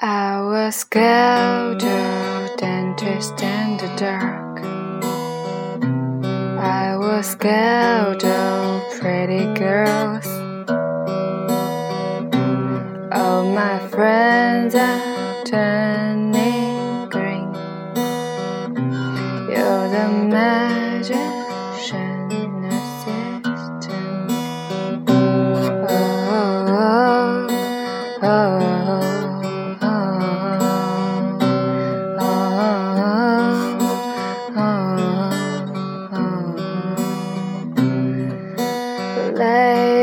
I was scared of dentist in the dark. I was scared of pretty girls. All my friends are turning green. You're the magician assistant. Oh, oh, oh, oh, oh.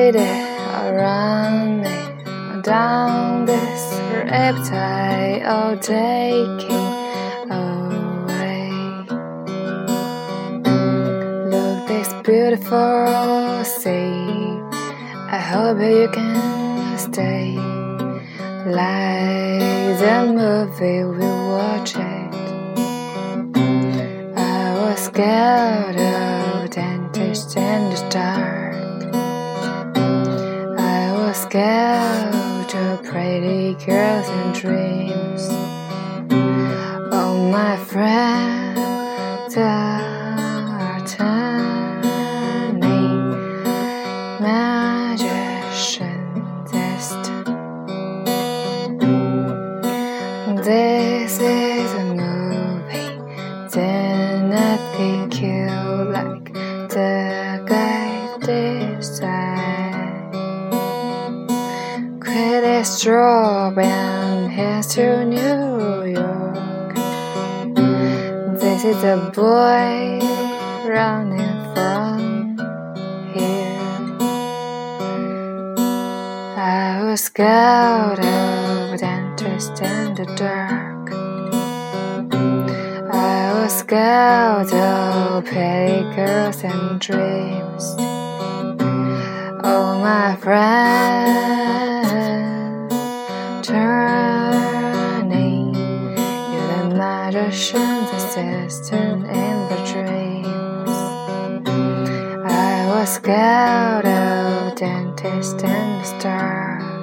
Lady around me down this reptile all oh, taking away. Look this beautiful sea. I hope you can stay like the movie we watched. I was scared of dentist of pretty girls and dreams. Oh, my friends are turning magicians. This is a Quit his job and here's to New York. This is a boy running from here. I was scared of dentist in the dark. I was scared of pretty girls and dreams. Oh, my friends magician's assistant in the dreams. I was scared of dentist in the dark.